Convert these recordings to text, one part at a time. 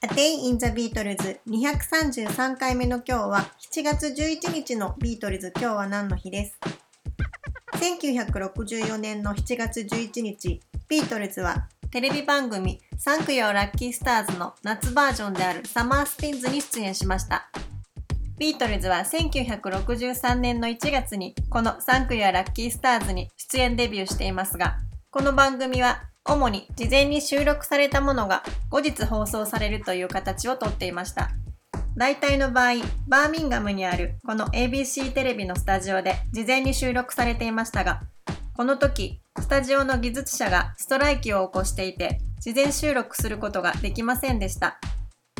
A Day in the Beatles 233回目の今日は7月11日のビートルズ。今日は何の日です？1964年の7月11日。ビートルズはテレビ番組サンクヨーラッキースターズの夏バージョンであるサマースピンズに出演しました。ビートルズは1963年の1月にこのサンクヨーラッキースターズに出演デビューしていますがこの番組は主に事前に収録されたものが後日放送されるという形をとっていました。大体の場合、バーミンガムにあるこの ABC テレビのスタジオで事前に収録されていましたが、この時、スタジオの技術者がストライキを起こしていて、事前収録することができませんでした。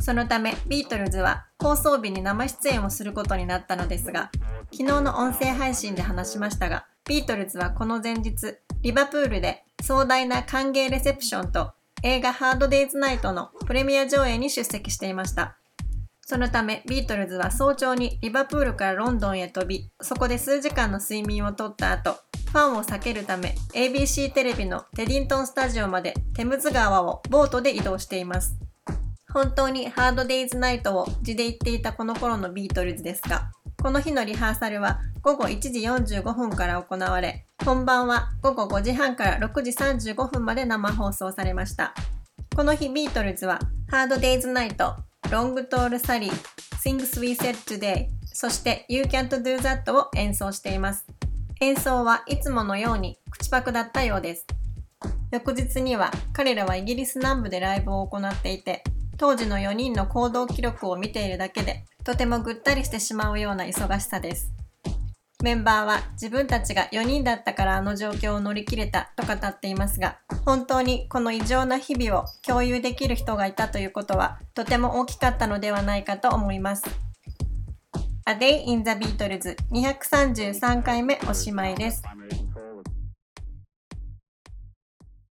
そのため、ビートルズは放送日に生出演をすることになったのですが、昨日の音声配信で話しましたが、ビートルズはこの前日、リバプールで壮大な歓迎レセプションと映画ハードデイズナイトのプレミア上映に出席していました。そのためビートルズは早朝にリバプールからロンドンへ飛び、そこで数時間の睡眠をとった後、ファンを避けるため ABC テレビのテディントンスタジオまでテムズ川をボートで移動しています。本当にハードデイズナイトを字で言っていたこの頃のビートルズですが、この日のリハーサルは午後1時45分から行われ、本番は午後5時半から6時35分まで生放送されました。この日ビートルズは Hard Day's Night、Long Tall Sally、Things We Said Today、そして You Can't Do That を演奏しています。演奏はいつものように口パクだったようです。翌日には彼らはイギリス南部でライブを行っていて、当時の4人の行動記録を見ているだけでとてもぐったりしてしまうような忙しさです。メンバーは自分たちが4人だったからあの状況を乗り切れたと語っていますが、本当にこの異常な日々を共有できる人がいたということはとても大きかったのではないかと思います。A Day in the Beatles 233回目おしまいです。